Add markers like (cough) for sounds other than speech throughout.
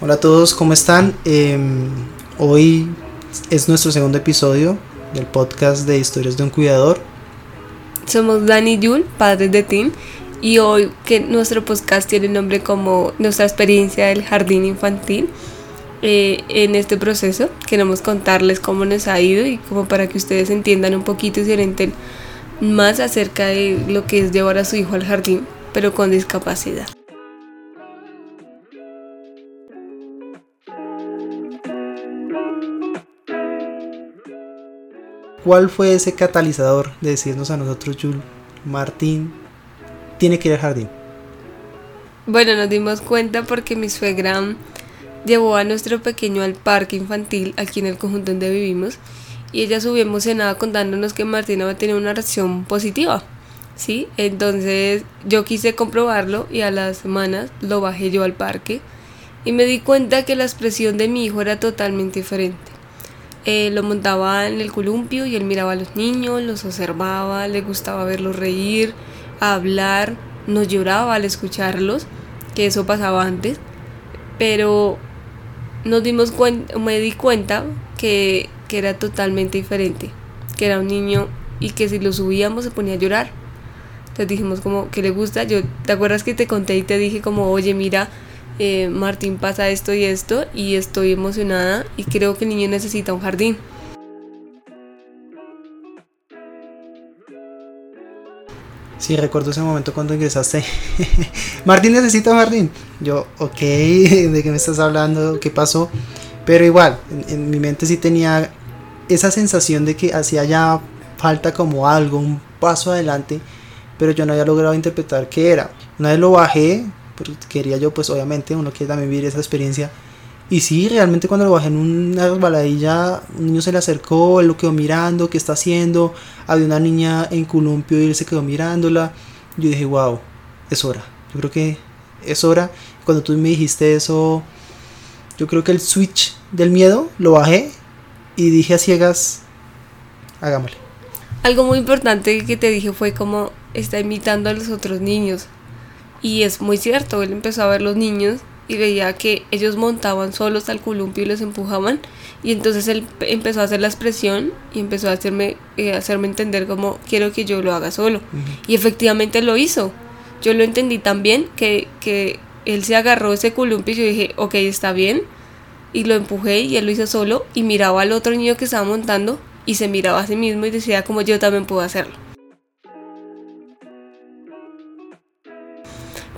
Hola a todos, ¿cómo están? Em, hoy es nuestro segundo episodio del podcast de Historias de un Cuidador. Somos Dani y Jul, padres de Tim, y hoy que nuestro podcast tiene nombre como nuestra experiencia del jardín infantil. Eh, en este proceso queremos contarles cómo nos ha ido y como para que ustedes entiendan un poquito y se orienten más acerca de lo que es llevar a su hijo al jardín, pero con discapacidad. ¿Cuál fue ese catalizador de decirnos a nosotros, Jul, Martín, tiene que ir al jardín? Bueno, nos dimos cuenta porque mi suegra llevó a nuestro pequeño al parque infantil aquí en el conjunto donde vivimos y ella subió emocionada contándonos que Martín había tenido una reacción positiva. ¿sí? Entonces yo quise comprobarlo y a las semanas lo bajé yo al parque y me di cuenta que la expresión de mi hijo era totalmente diferente. Eh, lo montaba en el columpio y él miraba a los niños, los observaba, le gustaba verlos reír, hablar, no lloraba al escucharlos, que eso pasaba antes, pero nos dimos me di cuenta que, que era totalmente diferente, que era un niño y que si lo subíamos se ponía a llorar. Entonces dijimos como que le gusta, yo, ¿te acuerdas que te conté y te dije como, oye, mira, eh, Martín pasa esto y esto y estoy emocionada y creo que el niño necesita un jardín? Sí, recuerdo ese momento cuando ingresaste. (laughs) Martín necesita un jardín. Yo, ok, (laughs) ¿de qué me estás hablando? ¿Qué pasó? Pero igual, en, mi mente sí tenía esa sensación de que hacía ya falta como algo, un paso adelante, pero yo no había logrado interpretar qué era. Una vez lo bajé, quería yo, pues obviamente, uno quiere también vivir esa experiencia. Y sí, realmente cuando lo bajé en una resbaladilla, un niño se le acercó, él lo quedó mirando, qué está haciendo. Había una niña en columpio y él se quedó mirándola. Yo dije, wow, es hora. Yo creo que es hora. Cuando tú me dijiste eso, yo creo que el switch del miedo lo bajé y dije a ciegas, hagámosle. Algo muy importante que te dije fue como está imitando a los otros niños. Y es muy cierto, él empezó a ver los niños y veía que ellos montaban solos al columpio y los empujaban. Y entonces él empezó a hacer la expresión y empezó a hacerme, eh, hacerme entender como quiero que yo lo haga solo y efectivamente lo hizo. Yo lo entendí también que, que él se agarró ese columpio y yo dije ok está bien y lo empujé y él lo hizo solo y miraba al otro niño que estaba montando y se miraba a sí mismo y decía como yo también puedo hacerlo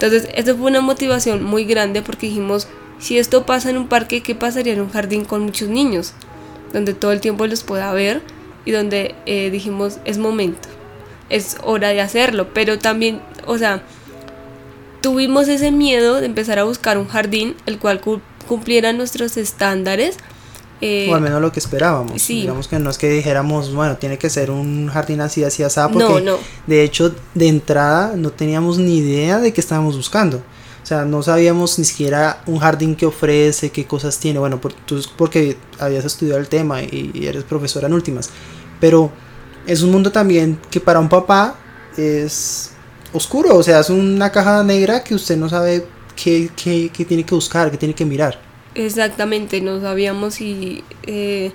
Entonces, eso fue una motivación muy grande porque dijimos, si esto pasa en un parque, ¿qué pasaría en un jardín con muchos niños? Donde todo el tiempo los pueda ver y donde eh, dijimos, es momento, es hora de hacerlo. Pero también, o sea, tuvimos ese miedo de empezar a buscar un jardín el cual cumpliera nuestros estándares eh, o al menos lo que esperábamos. Digamos que no es que dijéramos, bueno, tiene que ser un jardín así, así, así, porque no, de hecho, de entrada no teníamos ni idea de qué estábamos buscando. O sea, no sabíamos ni siquiera un jardín que ofrece, qué cosas tiene. Bueno, por, tú porque habías estudiado el tema y, eres profesora en últimas. Pero es un mundo también que para un papá es oscuro. O sea, es una caja negra que usted no sabe qué, qué, qué tiene que buscar, qué tiene que mirar. Exactamente, no sabíamos si, eh,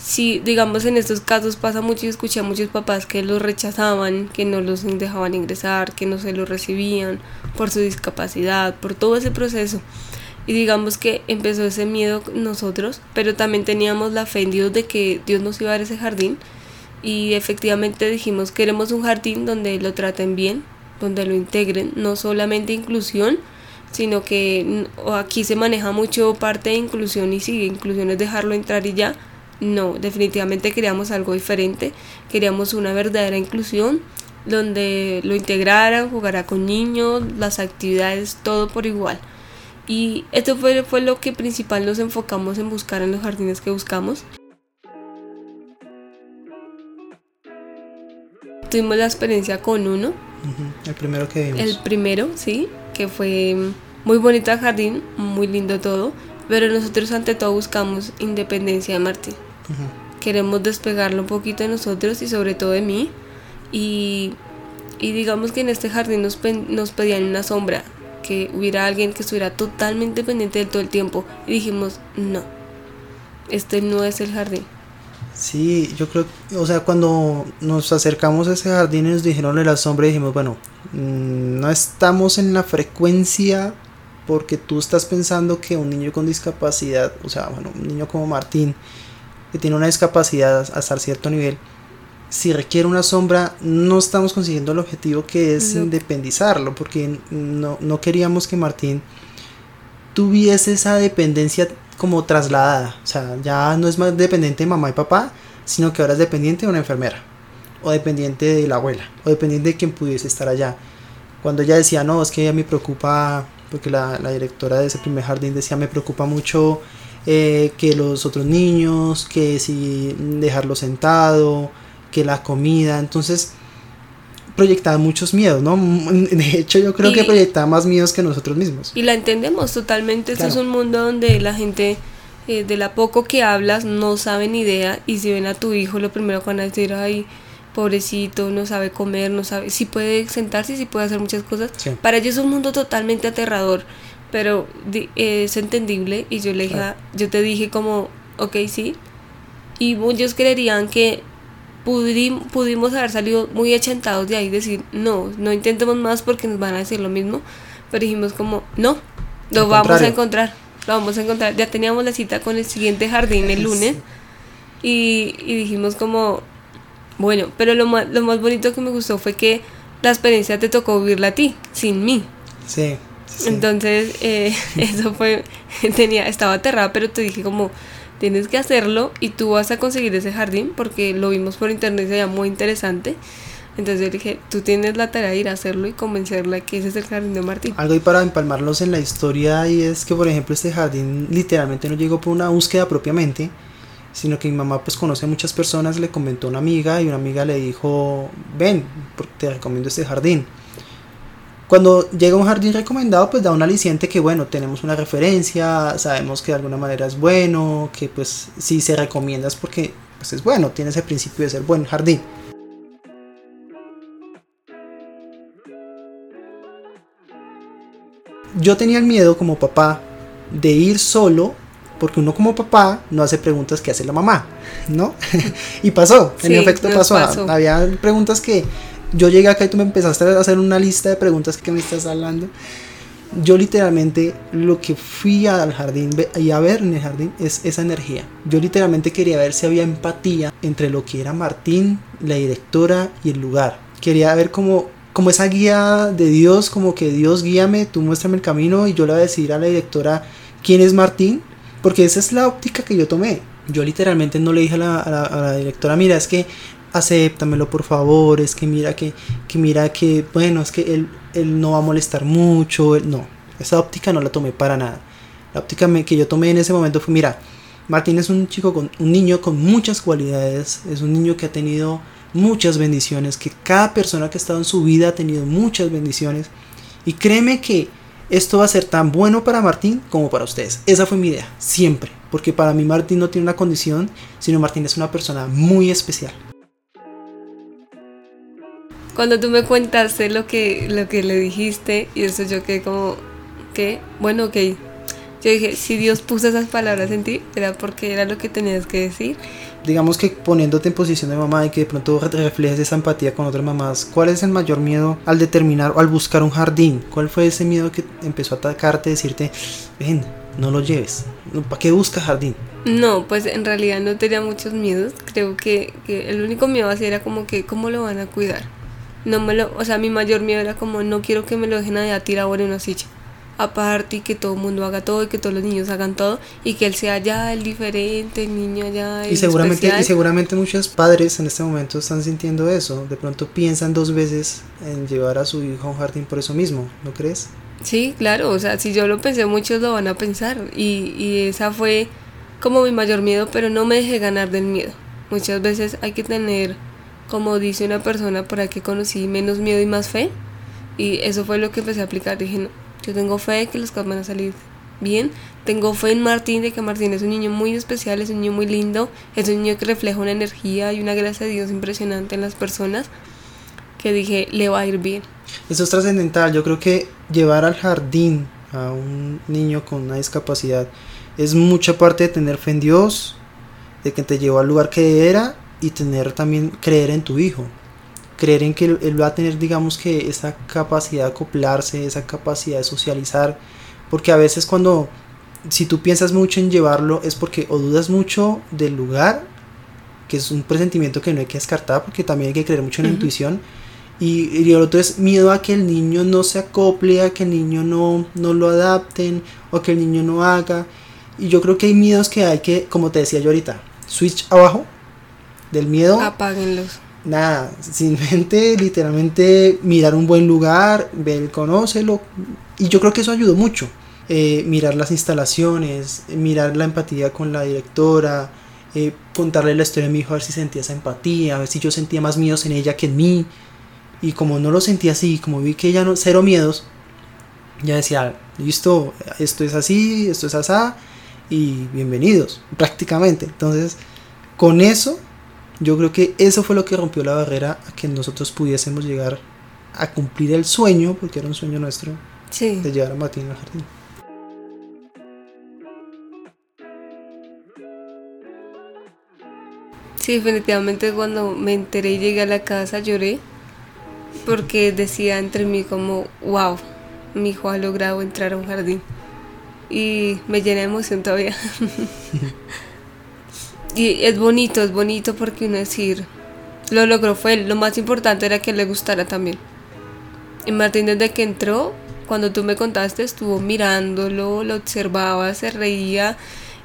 si, digamos, en estos casos pasa mucho y escuché a muchos papás que los rechazaban, que no los dejaban ingresar, que no se los recibían por su discapacidad, por todo ese proceso. Y digamos que empezó ese miedo nosotros, pero también teníamos la fe en Dios de que Dios nos iba a dar ese jardín. Y efectivamente dijimos, queremos un jardín donde lo traten bien, donde lo integren, no solamente inclusión, sino que aquí se maneja mucho parte de inclusión y si inclusión es dejarlo entrar y ya. No, definitivamente queríamos algo diferente, queríamos una verdadera inclusión donde lo integraran, jugara con niños, las actividades, todo por igual. Y esto fue, fue lo que principal nos enfocamos en buscar en los jardines que buscamos. Tuvimos la experiencia con uno. El primero que vimos. El primero, sí, que fue muy bonito el jardín, muy lindo todo, pero nosotros ante todo buscamos independencia de Martín. Queremos despegarlo un poquito de nosotros y sobre todo de mí. Y, y digamos que en este jardín nos, nos pedían una sombra. que hubiera alguien que estuviera totalmente pendiente de todo el tiempo. Y dijimos, no, este no es el jardín. Sí, yo creo, o sea, cuando nos acercamos a ese jardín y nos dijeron la sombra, dijimos, bueno, mm, no estamos en la frecuencia porque tú estás pensando que un niño con discapacidad, o sea, bueno, un niño como Martín, que tiene una discapacidad hasta cierto nivel, si requiere una sombra, no estamos consiguiendo el objetivo que es independizarlo, porque no, no queríamos que Martín tuviese esa dependencia como trasladada. O sea, ya no es más dependiente de mamá y papá, sino que ahora es dependiente de una enfermera, o dependiente de la abuela, o dependiente de quien pudiese estar allá. Cuando ella decía, no, es que ella me preocupa, porque la, la directora de ese primer jardín decía, me preocupa mucho eh, que los otros niños, que si dejarlo sentado, que la comida, entonces proyectaba muchos miedos, ¿no? (laughs) De hecho yo creo que proyectaba más miedos que nosotros mismos. Y la entendemos totalmente, esto es un mundo donde la gente eh, de la poco que hablas no sabe ni idea y si ven a tu hijo lo primero que van a decir, ay, pobrecito, no sabe comer, no sabe, si puede sentarse, si puede hacer muchas cosas. Para ellos es un mundo totalmente aterrador, pero es entendible y yo le dije, yo te dije como, ok, sí. Y muchos creerían que pudimos haber salido muy achentados de ahí decir, no, no intentemos más porque nos van a decir lo mismo. Pero dijimos como, no, lo vamos a encontrar, lo vamos a encontrar. Ya teníamos la cita con el siguiente jardín el lunes y, dijimos como, bueno, pero lo más, lo más bonito que me gustó fue que la experiencia te tocó vivirla a ti, sin mí. Sí. Entonces, eh, (laughs) eso fue, (laughs) tenía, estaba aterrada, pero te dije como, tienes que hacerlo y tú vas a conseguir ese jardín porque lo vimos por internet y se veía muy interesante. Entonces yo dije, tú tienes la tarea de ir a hacerlo y convencerla que ese es el jardín de Martín. Algo y para empalmarlos en la historia y es que por ejemplo este jardín literalmente no llegó por una búsqueda propiamente, sino que mi mamá pues conoce a muchas personas, le comentó a una amiga y una amiga le dijo, ven, te recomiendo este jardín. Cuando llega un jardín recomendado, pues da un aliciente que, bueno, tenemos una referencia, sabemos que de alguna manera es bueno, que pues si se recomienda es porque pues es bueno, tiene ese principio de ser buen jardín. Yo tenía el miedo como papá de ir solo porque uno como papá no hace preguntas que hace la mamá, ¿no? (laughs) y pasó, en efecto pasó. Había preguntas que yo llegué acá y tú me empezaste a hacer una lista de preguntas que me estás hablando. Yo literalmente lo que fui al jardín y a ver en el jardín es esa energía. Yo literalmente quería ver si había empatía entre lo que era Martín, la directora y el lugar. Quería ver como, como esa guía de Dios, como que Dios guíame, tú muéstrame el camino y yo le voy a decir a la directora quién es Martín, porque esa es la óptica que yo tomé. Yo literalmente no le dije a la, directora, mira, es que acéptamelo por favor, es que mira que, que mira que, bueno, es que él, él no va a molestar mucho, no, esa óptica no la tomé para nada. La óptica que yo tomé en ese momento fue, mira, Martín es un chico con un niño con muchas cualidades, es un niño que ha tenido muchas bendiciones, que cada persona que ha estado en su vida ha tenido muchas bendiciones y créeme que esto va a ser tan bueno para Martín como para ustedes. Esa fue mi idea, siempre, porque para mí Martín no tiene una condición, sino Martín es una persona muy especial. Cuando tú me cuentaste lo que, lo que le dijiste, y eso yo quedé como, ¿qué? Bueno, ok. Yo dije, si Dios puso esas palabras en ti, era porque era lo que tenías que decir. Digamos que poniéndote en posición de mamá y que de pronto reflejes esa empatía con otras mamás, ¿cuál es el mayor miedo al determinar o al buscar un jardín? ¿Cuál fue ese miedo que empezó a atacarte, decirte, ven, no lo lleves? ¿Para qué buscas jardín? No, pues en realidad no tenía muchos miedos. Creo que, que el único miedo así era como que, ¿cómo lo van a cuidar? no me lo, o sea, mi mayor miedo era como no quiero que me lo dejen allá tirado en una silla. Aparte y que todo el mundo haga todo y que todos los niños hagan todo y que él sea ya el diferente, el niño ya y seguramente y seguramente muchos padres en este momento están sintiendo eso. De pronto piensan dos veces en llevar a su hijo a un jardín por eso mismo, ¿no crees? Sí, claro, o sea, si yo lo pensé, muchos lo van a pensar y, y esa fue como mi mayor miedo, pero no me dejé ganar del miedo. Muchas veces hay que tener como dice una persona por ahí que conocí, menos miedo y más fe. Y eso fue lo que empecé a aplicar. Dije, no, yo tengo fe de que los cosas van a salir bien. Tengo fe en Martín, de que Martín es un niño muy especial, es un niño muy lindo, es un niño que refleja una energía y una gracia de Dios impresionante en las personas. que dije, le va a ir bien. Eso es trascendental. Yo creo que llevar al jardín a un niño con una discapacidad es mucha parte de tener fe en Dios, de que te llevó al lugar que era y tener también creer en tu hijo. Creer en que él va a tener, digamos que, esa capacidad de acoplarse, esa capacidad de socializar. Porque a veces cuando, si tú piensas mucho en llevarlo, es porque o dudas mucho del lugar, que es un presentimiento que no hay que descartar, porque también hay que creer mucho en la intuición. Y, y, el otro es miedo a que el niño no se acople, a que el niño no, no lo adapten, o que el niño no haga. Y yo creo que hay miedos que hay que, como te decía yo ahorita, switch abajo del miedo. Apáguenlos. Nada, simplemente, (laughs) literalmente mirar un buen lugar, ver, conócelo. Y yo creo que eso ayudó mucho. Eh, mirar las instalaciones, mirar la empatía con la directora, eh, contarle la historia de mi hijo a ver si sentía esa empatía, a ver si yo sentía más miedos en ella que en mí. Y como no lo sentía así, como vi que ella no, cero miedos, ya decía, listo, esto es así, esto es así, y bienvenidos, prácticamente. Entonces, con eso, yo creo que eso fue lo que rompió la barrera a que nosotros pudiésemos llegar a cumplir el sueño, porque era un sueño nuestro, de llevar a Martín al jardín. Sí, definitivamente cuando me enteré y llegué a la casa lloré porque decía entre mí como, wow, mi hijo ha logrado entrar a un jardín y me llena de emoción todavía. (laughs) y es bonito, es bonito porque uno decir, lo logró fue Lo más importante era que le gustara también. Y Martín desde que entró, cuando tú me contaste, estuvo mirándolo, lo observaba, se reía,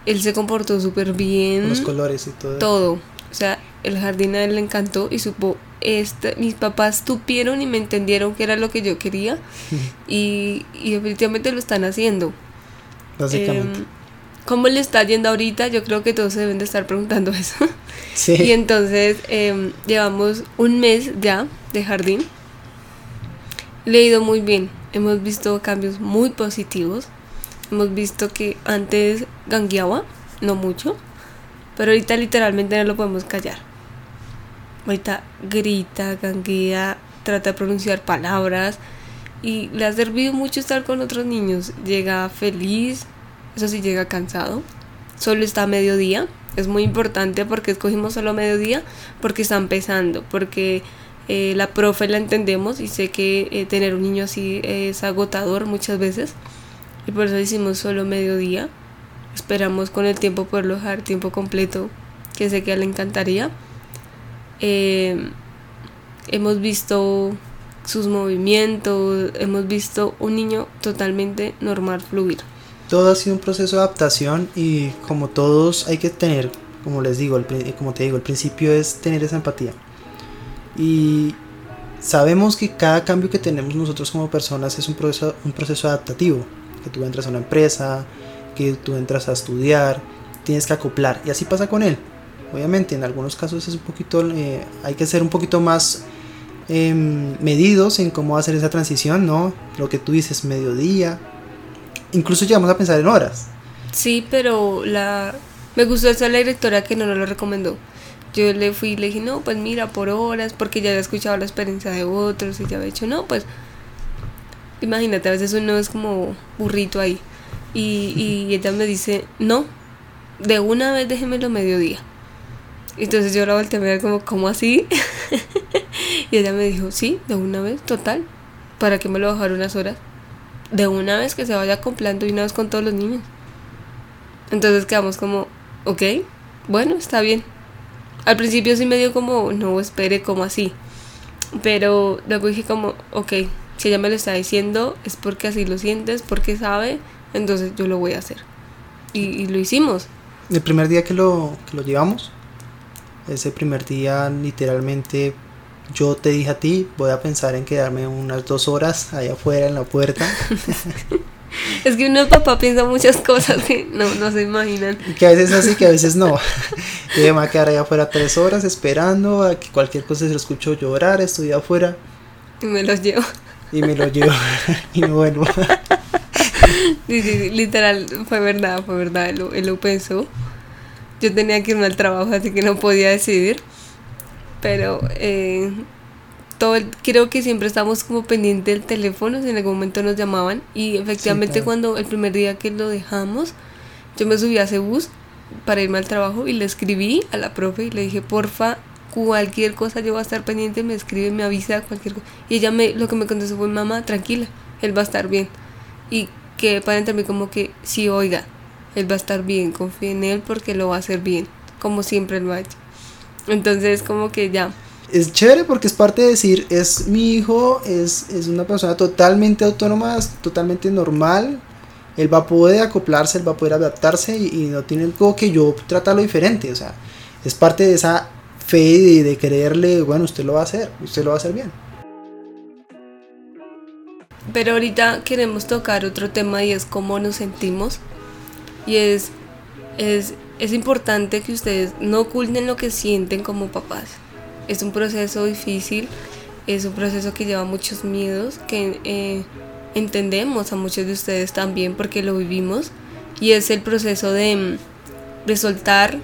él se comportó súper bien. Los colores y todo. Todo. O sea, el jardín a él le encantó y supo, este, mis papás tupieron y me entendieron que era lo que yo quería (laughs) y, y definitivamente lo están haciendo. Básicamente. Em, ¿Cómo le está yendo ahorita? Yo creo que todos se deben de estar preguntando (laughs) eso. Sí. Y entonces em, llevamos un mes ya de jardín. Le ha ido muy bien. Hemos visto cambios muy positivos. Hemos visto que antes gangueaba, no mucho, pero ahorita literalmente no lo podemos callar. Ahorita grita, ganguea, trata de pronunciar palabras y le ha servido mucho estar con otros niños. Llega feliz, eso sí llega cansado. Solo está a mediodía. Es muy importante porque escogimos solo mediodía porque está empezando, porque eh, la profe la entendemos y sé que eh, tener un niño así es agotador muchas veces y por eso hicimos solo mediodía. Esperamos con el tiempo poderlo dejar tiempo completo, que sé que le encantaría. Eh, hemos visto sus movimientos, hemos visto un niño totalmente normal fluir. Todo ha sido un proceso de adaptación y como todos hay que tener, como les digo, el, como te digo, el principio es tener esa empatía. Y sabemos que cada cambio que tenemos nosotros como personas es un proceso, un proceso adaptativo. Que tú entras a una empresa, que tú entras a estudiar, tienes que acoplar. Y así pasa con él. Obviamente, en algunos casos es un poquito, eh, hay que ser un poquito más Em, medidos en cómo hacer esa transición, ¿no? Lo que tú dices, mediodía. Incluso llegamos a pensar en horas. Sí, pero la me gustó esa la directora que no nos lo recomendó. Yo le fui y le dije, no, pues mira, por horas, porque ya había escuchado la experiencia de otros y ya había dicho, no, pues imagínate, a veces uno es como burrito ahí. Y, y ella me dice, no, de una vez déjemelo mediodía. Entonces yo la volteé a mirar como, ¿cómo así? (laughs) y ella me dijo, sí, de una vez, total. ¿Para qué me lo bajar unas horas? De una vez que se vaya acoplando y una vez con todos los niños. Entonces quedamos como, ok, bueno, está bien. Al principio sí me dio como, no, espere, como así. Pero luego dije como, ok, si ella me lo está diciendo es porque así lo sientes, porque sabe, entonces yo lo voy a hacer. Y, lo hicimos. El primer día que lo, que lo llevamos, ese primer día literalmente yo te dije a ti, voy a pensar en quedarme unas dos horas allá afuera en la puerta. (laughs) es que uno papá piensa muchas cosas que no, no se imaginan. Que a veces así, que a veces no. (laughs) Yo me voy a quedar allá afuera tres horas esperando a que cualquier cosa se lo escucho llorar, estoy afuera. Y me los llevo. Y me los llevo (laughs) y me vuelvo. Sí, sí, literal, fue verdad, fue verdad, él, él lo pensó. Yo tenía que irme al trabajo, así que no podía decidir. Pero eh, todo creo que siempre estamos como pendientes del teléfono, si en algún momento nos llamaban y efectivamente cuando el primer día que lo dejamos, yo me subí a ese bus para irme al trabajo y le escribí a la profe y le dije, porfa, cualquier cosa yo voy a estar pendiente, me escribe, me avisa, cualquier cosa. Y ella me, lo que me contestó fue, mamá, tranquila, él va a estar bien. Y que para mí como que, sí, oiga, él va a estar bien, confíe en él porque lo va a hacer bien, como siempre lo ha hecho. Entonces como que ya. Es chévere porque es parte de decir, es mi hijo, es, es una persona totalmente autónoma, totalmente normal, él va a poder acoplarse, él va a poder adaptarse y, no tiene algo que yo tratarlo diferente, o sea, es parte de esa fe y de, creerle, bueno, usted lo va a hacer, usted lo va a hacer bien. Pero ahorita queremos tocar otro tema y es cómo nos sentimos. Y es, es, es importante que ustedes no oculten lo que sienten como papás. Es un proceso difícil, es un proceso que lleva muchos miedos, que eh, entendemos a muchos de ustedes también porque lo vivimos. Y es el proceso de, de soltar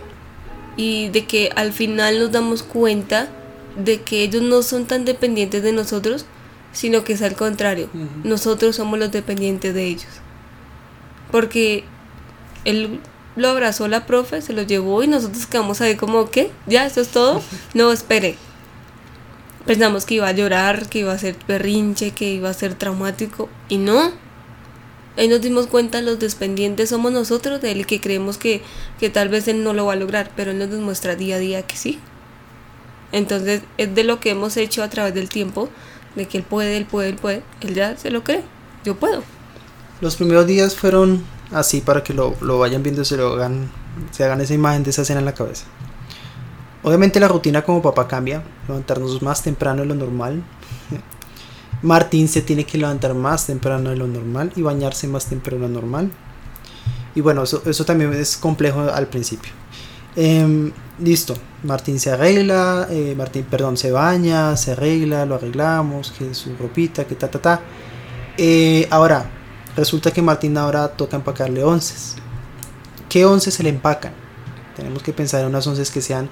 y de que al final nos damos cuenta de que ellos no son tan dependientes de nosotros, sino que es al contrario. Nosotros somos los dependientes de ellos. Porque él lo abrazó la profe, se lo llevó y nosotros quedamos ahí como, ¿qué? ¿Ya? ¿Eso es todo? No, espere. Pensamos que iba a llorar, que iba a ser berrinche, que iba a ser traumático y no. Ahí nos dimos cuenta los dependientes somos nosotros de él que creemos que, que tal vez él no lo va a lograr, pero él nos demuestra día a día que sí. Entonces es de lo que hemos hecho a través del tiempo, de que él puede, él puede, él puede, él ya se lo cree, yo puedo. Los primeros días fueron así para que lo, lo vayan viendo y se lo hagan, se hagan esa imagen de esa escena en la cabeza. Obviamente la rutina como papá cambia, levantarnos más temprano de lo normal, (laughs) Martín se tiene que levantar más temprano de lo normal y bañarse más temprano de lo normal. Y bueno, eso, eso también es complejo al principio. Em, listo, Martín se arregla, eh, Martín, perdón, se baña, se arregla, lo arreglamos, que su ropita, que ta, ta, ta. Eh, ahora, resulta que Martín ahora toca empacarle onces. ¿Qué onces se le empacan? Tenemos que pensar en unas onces que sean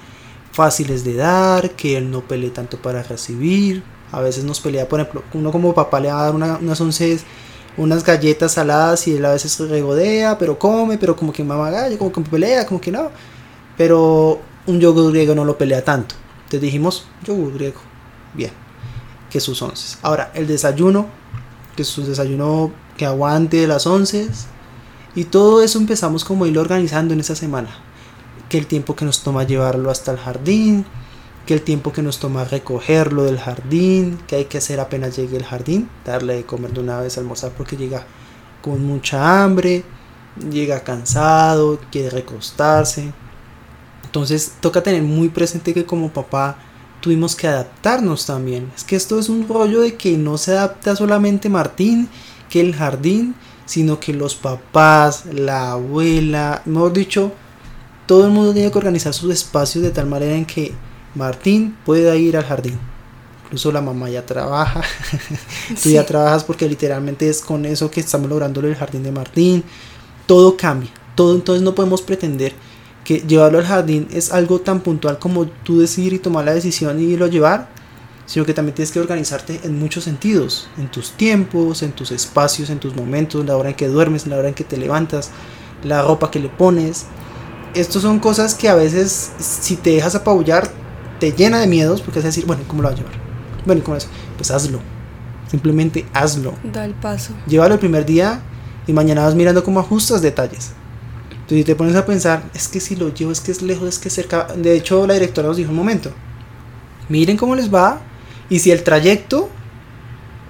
fáciles de dar, que él no pelee tanto para recibir, a veces nos pelea, por ejemplo, uno como papá le va a dar unas once, unas galletas saladas y él a veces regodea, pero come, pero como que mamá gallo, como que pelea, como que no. Pero un yogur griego no lo pelea tanto. Entonces dijimos, yogur griego, bien, que sus once. Ahora, el desayuno, que su desayuno que aguante las once. Y todo eso empezamos como a ir organizando en esa semana. Que el tiempo que nos toma llevarlo hasta el jardín, que el tiempo que nos toma recogerlo del jardín, que hay que hacer apenas llegue el jardín, darle de comer de una vez almorzar porque llega con mucha hambre, llega cansado, quiere recostarse. Entonces toca tener muy presente que como papá tuvimos que adaptarnos también. Es que esto es un rollo de que no se adapta solamente Martín, que el jardín, sino que los papás, la abuela, mejor dicho, todo el mundo tiene que organizar sus espacios de tal manera en que Martín puede ir al jardín. Incluso la mamá ya trabaja. (laughs) Tú ya trabajas porque literalmente es con eso que estamos logrando el jardín de Martín. Todo cambia. Todo entonces no podemos pretender que llevarlo al jardín es algo tan puntual como tú decidir y tomar la decisión y irlo a llevar, sino que también tienes que organizarte en muchos sentidos, en tus tiempos, en tus espacios, en tus momentos, la hora en que duermes, la hora en que te levantas, la ropa que le pones. Estos son cosas que a veces si te dejas apabullar te llena de miedos porque es decir, bueno, ¿cómo lo va a llevar? Bueno, ¿cómo es? Pues hazlo. Simplemente hazlo. Da el paso. Llévalo el primer día y mañana vas mirando cómo ajustas detalles. Entonces, si te pones a pensar, es que si lo llevo, es que es lejos, es que es cerca. De hecho, la directora nos dijo un momento: miren cómo les va y si el trayecto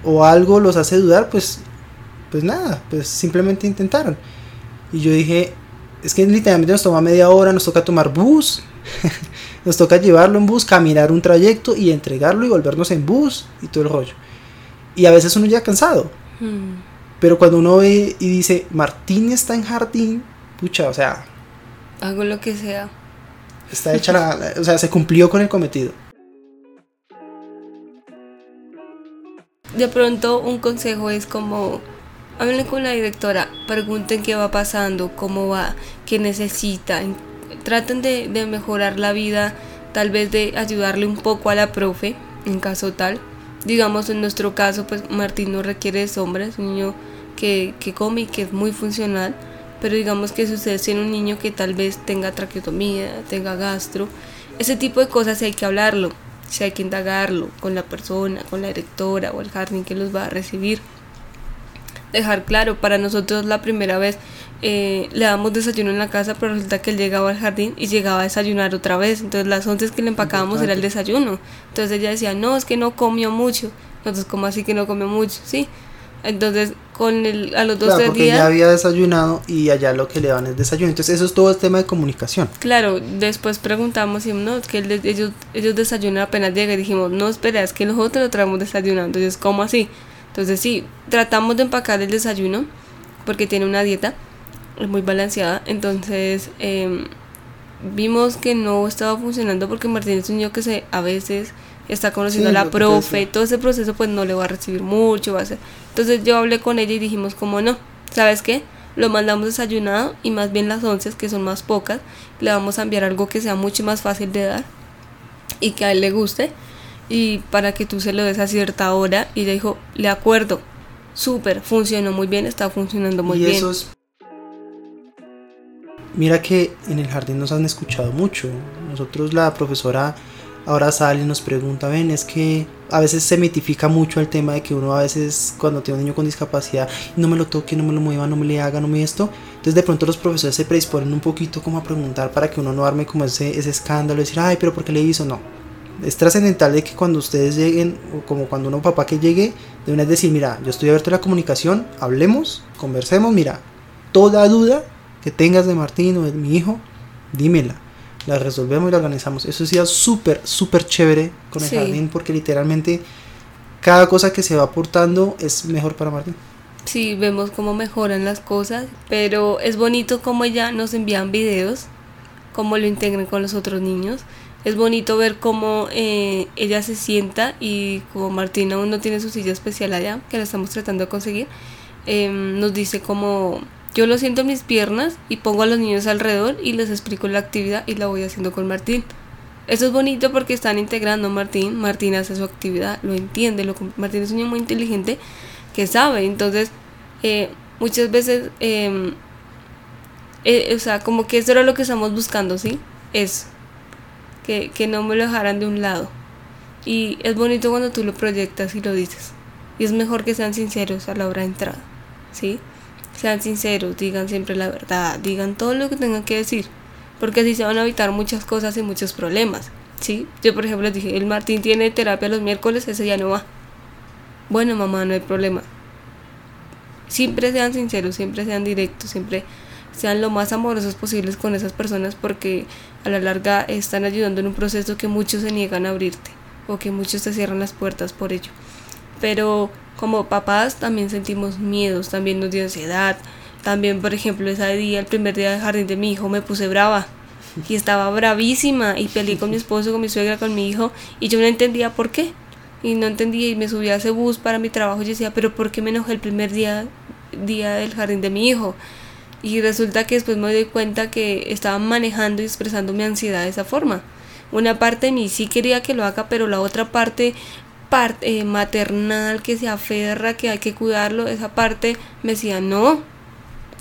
o algo los hace dudar, pues, pues nada, pues simplemente intentaron. Y yo dije, es que literalmente nos toma media hora, nos toca tomar bus. (laughs) Nos toca llevarlo en bus, caminar un trayecto y entregarlo y volvernos en bus y todo el rollo. Y a veces uno ya cansado. Hmm. Pero cuando uno ve y dice, Martín está en jardín, pucha, o sea... Hago lo que sea. Está hecha la... o sea, se cumplió con el cometido. De pronto un consejo es como, hablen con la directora, pregunten qué va pasando, cómo va, qué necesita, traten de, de, mejorar la vida, tal vez de ayudarle un poco a la profe, en caso tal, digamos en nuestro caso, pues Martín no requiere de sombra, es un niño que, que come y que es muy funcional, pero digamos que si ustedes un niño que tal vez tenga traqueotomía, tenga gastro, ese tipo de cosas hay que hablarlo, si hay que indagarlo con la persona, con la directora o el jardín que los va a recibir. Dejar claro, para nosotros la primera vez eh, le damos desayuno en la casa, pero resulta que él llegaba al jardín y llegaba a desayunar otra vez. Entonces las once que le empacábamos era el desayuno. Entonces ella decía, no, es que no comió mucho. Entonces, ¿cómo así que no comió mucho? Sí. Entonces, con el, a los dos claro, porque días... ya había desayunado y allá lo que le dan es desayuno. Entonces, eso es todo el tema de comunicación. Claro, después preguntamos y no, es que ellos, ellos desayunan apenas llega y dijimos, no, espera, es que nosotros lo traemos desayunando. Entonces, ¿cómo así? Entonces, sí, tratamos de empacar el desayuno porque tiene una dieta muy balanceada. Entonces, em, vimos que no estaba funcionando porque Martín es un niño que se, a veces está conociendo Sí, a la profe, todo ese proceso pues no le va a recibir mucho, va a ser. Entonces yo hablé con ella y dijimos como no, ¿sabes qué? Lo mandamos desayunado y más bien las once, que son más pocas, le vamos a enviar algo que sea mucho más fácil de dar y que a él le guste y para que tú se lo des a cierta hora y le dijo, le acuerdo, súper, funcionó muy bien, está funcionando muy y bien. Mira que en el jardín nos han escuchado mucho. Nosotros la profesora ahora sale y nos pregunta, ven, es que a veces se mitifica mucho el tema de que uno a veces cuando tiene un niño con discapacidad, no me lo toque, no me lo mueva, no me le haga, no me esto. Entonces de pronto los profesores se predisponen un poquito como a preguntar para que uno no arme como ese, ese escándalo, decir, ay, pero ¿por qué le hizo? No. Es trascendental de que cuando ustedes lleguen, o como cuando uno papá que llegue, de una es decir, mira, yo estoy abierto a la comunicación, hablemos, conversemos, mira, toda duda que tengas de Martín o de mi hijo, dímela. La resolvemos y la organizamos. Eso sí es súper, súper chévere con el Sí. jardín porque literalmente cada cosa que se va aportando es mejor para Martín. Sí, vemos cómo mejoran las cosas, pero es bonito cómo ella nos envían videos, cómo lo integran con los otros niños. Es bonito ver cómo eh, ella se sienta y como Martín aún no tiene su silla especial allá, que la estamos tratando de conseguir, em, nos dice como yo lo siento en mis piernas y pongo a los niños alrededor y les explico la actividad y la voy haciendo con Martín. Eso es bonito porque están integrando a Martín, Martín hace su actividad, lo entiende, lo, Martín es un niño muy inteligente que sabe, entonces eh, muchas veces, eh, eh, o sea, como que eso era lo que estamos buscando, ¿sí? Eso, que, que no me lo dejaran de un lado. Y es bonito cuando tú lo proyectas y lo dices. Y es mejor que sean sinceros a la hora de entrada, ¿sí? Sean sinceros, digan siempre la verdad, digan todo lo que tengan que decir, porque así se van a evitar muchas cosas y muchos problemas, ¿sí? Yo, por ejemplo, les dije, el Martín tiene terapia los miércoles, ese ya no va. Bueno, mamá, no hay problema. Siempre sean sinceros, siempre sean directos, siempre sean lo más amorosos posibles con esas personas porque a la larga están ayudando en un proceso que muchos se niegan a abrirte o que muchos te cierran las puertas por ello. Pero como papás también sentimos miedos, también nos dio ansiedad. También, por ejemplo, ese día, el primer día de jardín de mi hijo, me puse brava. Y estaba bravísima y peleé con mi esposo, con mi suegra, con mi hijo. Y yo no entendía por qué. Y no entendía y me subí a ese bus para mi trabajo y decía, pero ¿por qué me enojé el primer día, día del jardín de mi hijo? Y resulta que después me doy cuenta que estaba manejando y expresando mi ansiedad de esa forma. Una parte de mí sí quería que lo haga, pero la otra parte parte maternal que se aferra, que hay que cuidarlo, esa parte me decía, no,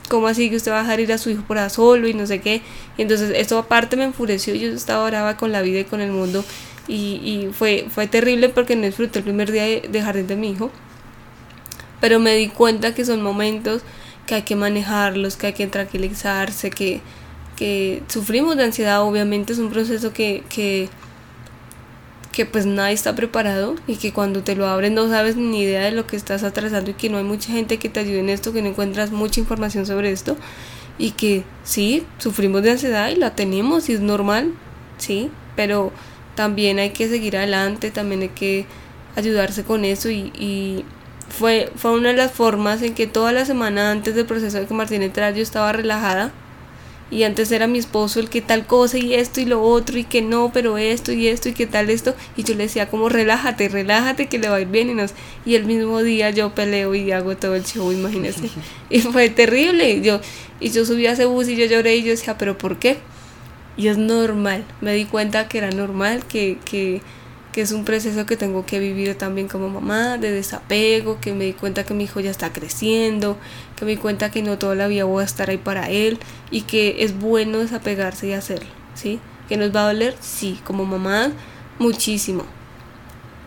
¿cómo así que usted va a dejar ir a su hijo por ahí solo y no sé qué? Y entonces esto aparte me enfureció, yo estaba brava con la vida y con el mundo y, fue, fue terrible porque no disfruté el primer día de, de jardín de mi hijo, pero me di cuenta que son momentos que hay que manejarlos, que hay que tranquilizarse, que, sufrimos de ansiedad, obviamente es un proceso que que pues nadie está preparado y que cuando te lo abren no sabes ni idea de lo que estás atravesando y que no hay mucha gente que te ayude en esto, que no encuentras mucha información sobre esto y que sí, sufrimos de ansiedad y la tenemos y es normal, sí, pero también hay que seguir adelante, también hay que ayudarse con eso y, y fue, fue una de las formas en que toda la semana antes del proceso de que Martín entrara yo estaba relajada y antes era mi esposo el que tal cosa y esto y lo otro y que no, pero esto y esto y que tal esto y yo le decía como relájate, relájate que le va a ir bien y, nos, y el mismo día yo peleo y hago todo el show, imagínense. (laughs) y fue terrible y yo, y yo subí a ese bus y yo lloré y yo decía, pero ¿por qué? Y es normal, me di cuenta que era normal, que, que, que es un proceso que tengo que vivir también como mamá, de desapego, que me di cuenta que mi hijo ya está creciendo, que me di cuenta que no toda la vida voy a estar ahí para él y que es bueno desapegarse y hacerlo, ¿sí? ¿Que nos va a doler? Sí, como mamá, muchísimo.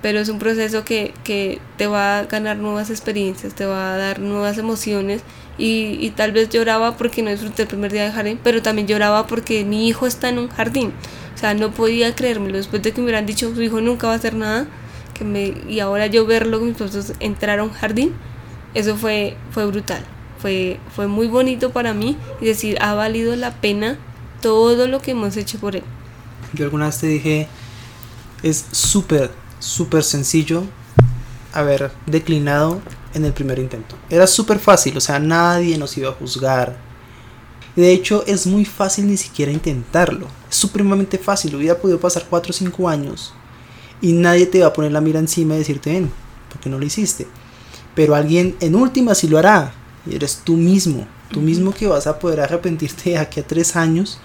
Pero es un proceso que, que te va a ganar nuevas experiencias, te va a dar nuevas emociones y, y, tal vez lloraba porque no disfruté el primer día de jardín, pero también lloraba porque mi hijo está en un jardín. O sea, no podía creérmelo. Después de que me hubieran dicho, su hijo nunca va a hacer nada, que me, y ahora yo verlo, mis esposos entrar a un jardín, eso fue, fue brutal. Fue, fue muy bonito para mí y decir, ha valido la pena todo lo que hemos hecho por él. Yo alguna vez te dije, es súper, súper sencillo haber declinado en el primer intento. Era súper fácil, o sea, nadie nos iba a juzgar, de hecho, es muy fácil ni siquiera intentarlo. Supremamente fácil. Hubiera podido pasar 4 o 5 años y nadie te va a poner la mira encima y decirte, ven, porque no lo hiciste. Pero alguien en última sí lo hará. Y eres tú mismo. Tú mismo que vas a poder arrepentirte de aquí a 3 años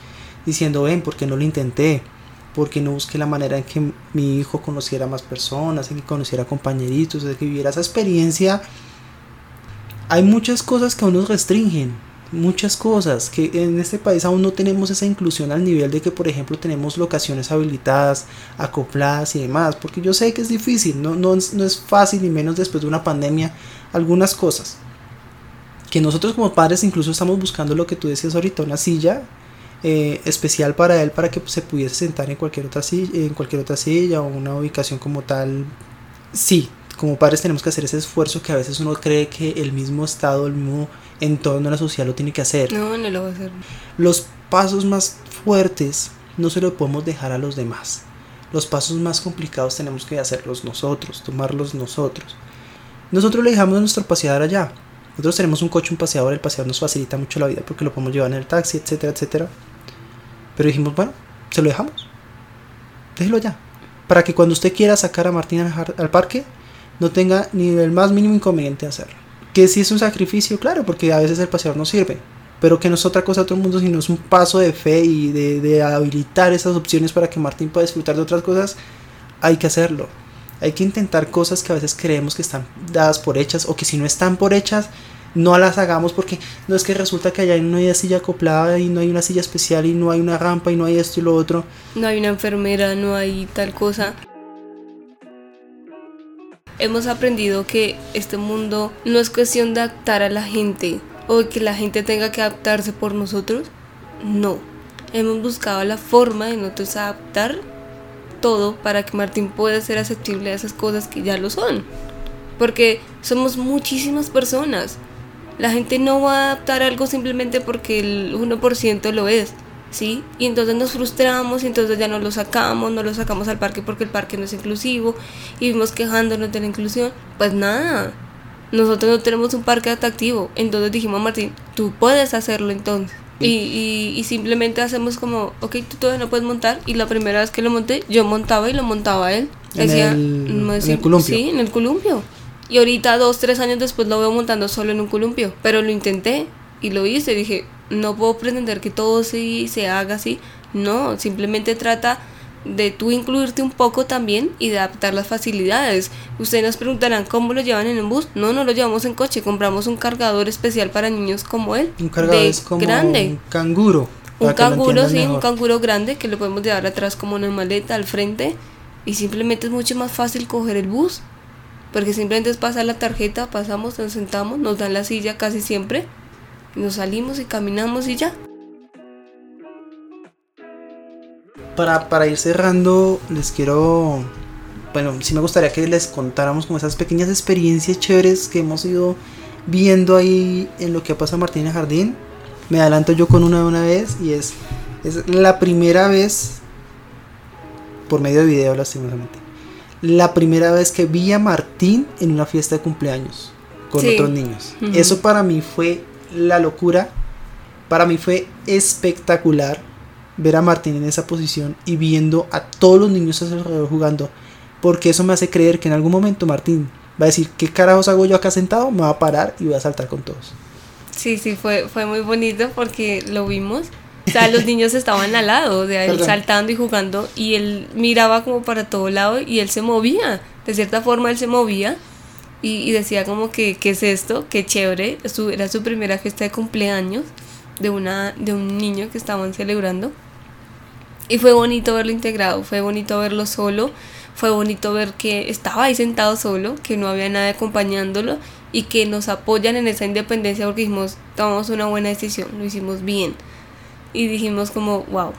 diciendo, ven, porque no lo intenté. Porque no busqué la manera en que mi hijo conociera más personas, en que conociera compañeritos, en que viviera esa experiencia. Hay muchas cosas que aún nos restringen muchas cosas que en este país aún no tenemos esa inclusión al nivel de que por ejemplo tenemos locaciones habilitadas, acopladas y demás, porque yo sé que es difícil, no, no, no es fácil y menos después de una pandemia, algunas cosas que nosotros como padres incluso estamos buscando lo que tú decías ahorita, una silla eh, especial para él para que se pudiese sentar en cualquier otra silla, en cualquier otra silla o una ubicación como tal. Sí, como padres tenemos que hacer ese esfuerzo que a veces uno cree que el mismo estado, el mismo entorno de la sociedad lo tiene que hacer. No, no lo va a hacer. Los pasos más fuertes no se los podemos dejar a los demás. Los pasos más complicados tenemos que hacerlos nosotros, tomarlos nosotros. Nosotros le dejamos a nuestro paseador allá. Nosotros tenemos un coche, un paseador, el paseador nos facilita mucho la vida porque lo podemos llevar en el taxi, etcétera, etcétera. Pero dijimos, bueno, se lo dejamos. Déjelo allá. Para que cuando usted quiera sacar a Martín al, al parque, no tenga ni el más mínimo inconveniente de hacerlo. Que si es un sacrificio, claro, porque a veces el paseador no sirve. Pero que no es otra cosa todo el mundo, sino es un paso de fe y de, de habilitar esas opciones para que Martín pueda disfrutar de otras cosas. Hay que hacerlo. Hay que intentar cosas que a veces creemos que están dadas por hechas o que si no están por hechas, no las hagamos porque no es que resulta que allá no hay una silla acoplada y no hay una silla especial y no hay una rampa y no hay esto y lo otro. No hay una enfermera, no hay tal cosa hemos aprendido que este mundo no es cuestión de adaptar a la gente o que la gente tenga que adaptarse por nosotros. No. Hemos buscado la forma de nosotros adaptar todo para que Martín pueda ser aceptable a esas cosas que ya lo son. Porque somos muchísimas personas. La gente no va a adaptar algo simplemente porque el 1% lo es. ¿Sí? Y entonces nos frustramos y entonces ya no lo sacamos, no lo sacamos al parque porque el parque no es inclusivo y vimos quejándonos de la inclusión. Pues nada, nosotros no tenemos un parque atractivo. Entonces dijimos, Martín, tú puedes hacerlo entonces. Y, y, simplemente hacemos como, ok, tú todavía no puedes montar. Y la primera vez que lo monté, yo montaba y lo montaba él. En, el, en el columpio. Sí, en el columpio. Y ahorita, dos, tres años después, lo veo montando solo en un columpio. Pero lo intenté y lo hice. Dije, no puedo pretender que todo sí se haga así. No, simplemente trata de tú incluirte un poco también y de adaptar las facilidades. Ustedes nos preguntarán cómo lo llevan en un bus. No, no lo llevamos en coche, compramos un cargador especial para niños como él. Un cargador es como grande. un canguro. Un canguro, sí, un canguro grande que lo podemos llevar atrás como una maleta al frente y simplemente es mucho más fácil coger el bus. Porque simplemente es pasar la tarjeta, pasamos, nos sentamos, nos dan la silla casi siempre nos salimos y caminamos y ya. Para, para ir cerrando, les quiero. Bueno, sí me gustaría que les contáramos como esas pequeñas experiencias chéveres que hemos ido viendo ahí en lo que pasa Martín en Jardín. Me adelanto yo con una de una vez y es, es la primera vez, por medio de video lastimosamente, la primera vez que vi a Martín en una fiesta de cumpleaños con otros niños. Eso para mí fue la locura. Para mí fue espectacular ver a Martín en esa posición y viendo a todos los niños a su alrededor jugando. Porque eso me hace creer que en algún momento Martín va a decir, ¿qué carajos hago yo acá sentado? Me va a parar y voy a saltar con todos. Sí, sí, fue, fue muy bonito porque lo vimos. O sea, los (laughs) niños estaban al lado, o sea, él saltando y jugando y él miraba como para todo lado y él se movía. De cierta forma él se movía y, decía como que, ¿qué es esto? Qué chévere. era su primera fiesta de cumpleaños de, una, de un niño que estaban celebrando. Y fue bonito verlo integrado, fue bonito verlo solo, fue bonito ver que estaba ahí sentado solo, que no había nadie acompañándolo y que nos apoyan en esa independencia porque dijimos, tomamos una buena decisión, lo hicimos bien. Y dijimos como, wow.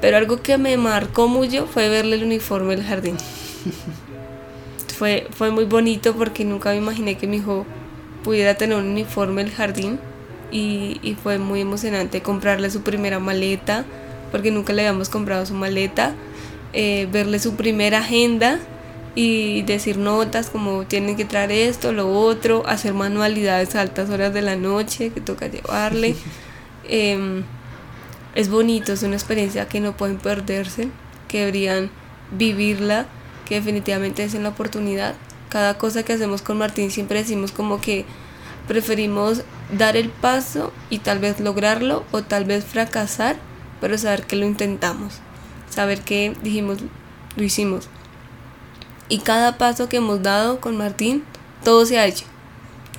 Pero algo que me marcó mucho fue verle el uniforme del jardín. (laughs) fue, fue muy bonito porque nunca me imaginé que mi hijo pudiera tener un uniforme del jardín. Y, y fue muy emocionante comprarle su primera maleta, porque nunca le habíamos comprado su maleta. Eh, verle su primera agenda y decir notas como tienen que traer esto, lo otro, hacer manualidades a altas horas de la noche que toca llevarle. (laughs) Em, es bonito, es una experiencia que no pueden perderse, que deberían vivirla, que definitivamente es en la oportunidad. Cada cosa que hacemos con Martín siempre decimos como que preferimos dar el paso y tal vez lograrlo o tal vez fracasar, pero saber que lo intentamos, saber que dijimos, lo hicimos. Y cada paso que hemos dado con Martín, todo se ha hecho.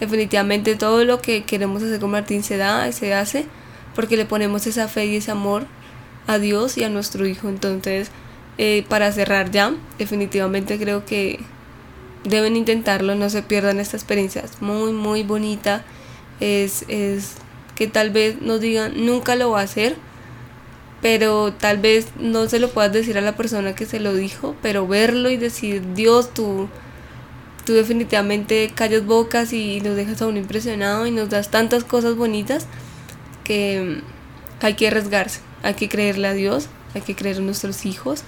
Definitivamente todo lo que queremos hacer con Martín se da y se hace porque le ponemos esa fe y ese amor a Dios y a nuestro hijo. Entonces, eh, para cerrar ya, definitivamente creo que deben intentarlo, no se pierdan esta experiencia, es muy, muy bonita. Es, es que tal vez nos digan, nunca lo va a hacer, pero tal vez no se lo puedas decir a la persona que se lo dijo, pero verlo y decir, Dios, tú, tú definitivamente callas bocas y nos dejas a uno impresionado y nos das tantas cosas bonitas que hay que arriesgarse, hay que creerle a Dios, hay que creer en nuestros hijos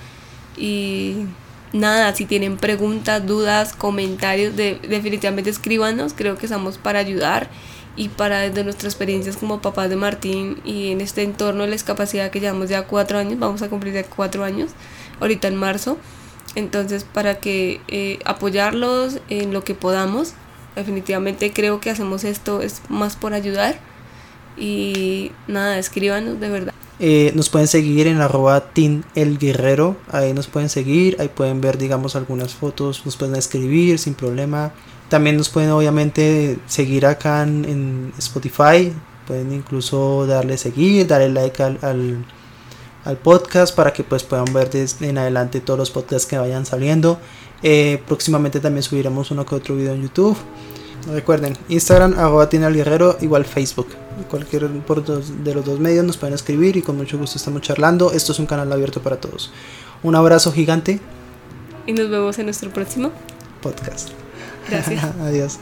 y nada, si tienen preguntas, dudas, comentarios, de, definitivamente escríbanos, creo que estamos para ayudar y para desde nuestras experiencias como papás de Martín y en este entorno de la discapacidad que llevamos ya cuatro años, vamos a cumplir ya cuatro años, ahorita en marzo, entonces para que eh, apoyarlos en lo que podamos, definitivamente creo que hacemos esto es más por ayudar y nada, escríbanos de verdad. Eh, nos pueden seguir en arroba Team El Guerrero, ahí nos pueden seguir, ahí pueden ver digamos algunas fotos, nos pueden escribir sin problema. También nos pueden obviamente seguir acá en, Spotify, pueden incluso darle seguir, darle like al, al, podcast para que pues puedan ver desde en adelante todos los podcasts que vayan saliendo. Eh, próximamente también subiremos uno que otro video en YouTube. Recuerden, Instagram, arroba tiene al guerrero, igual Facebook. Cualquier por de los dos medios nos pueden escribir y con mucho gusto estamos charlando. Esto es un canal abierto para todos. Un abrazo gigante. Y nos vemos en nuestro próximo podcast. Gracias. (laughs) Adiós.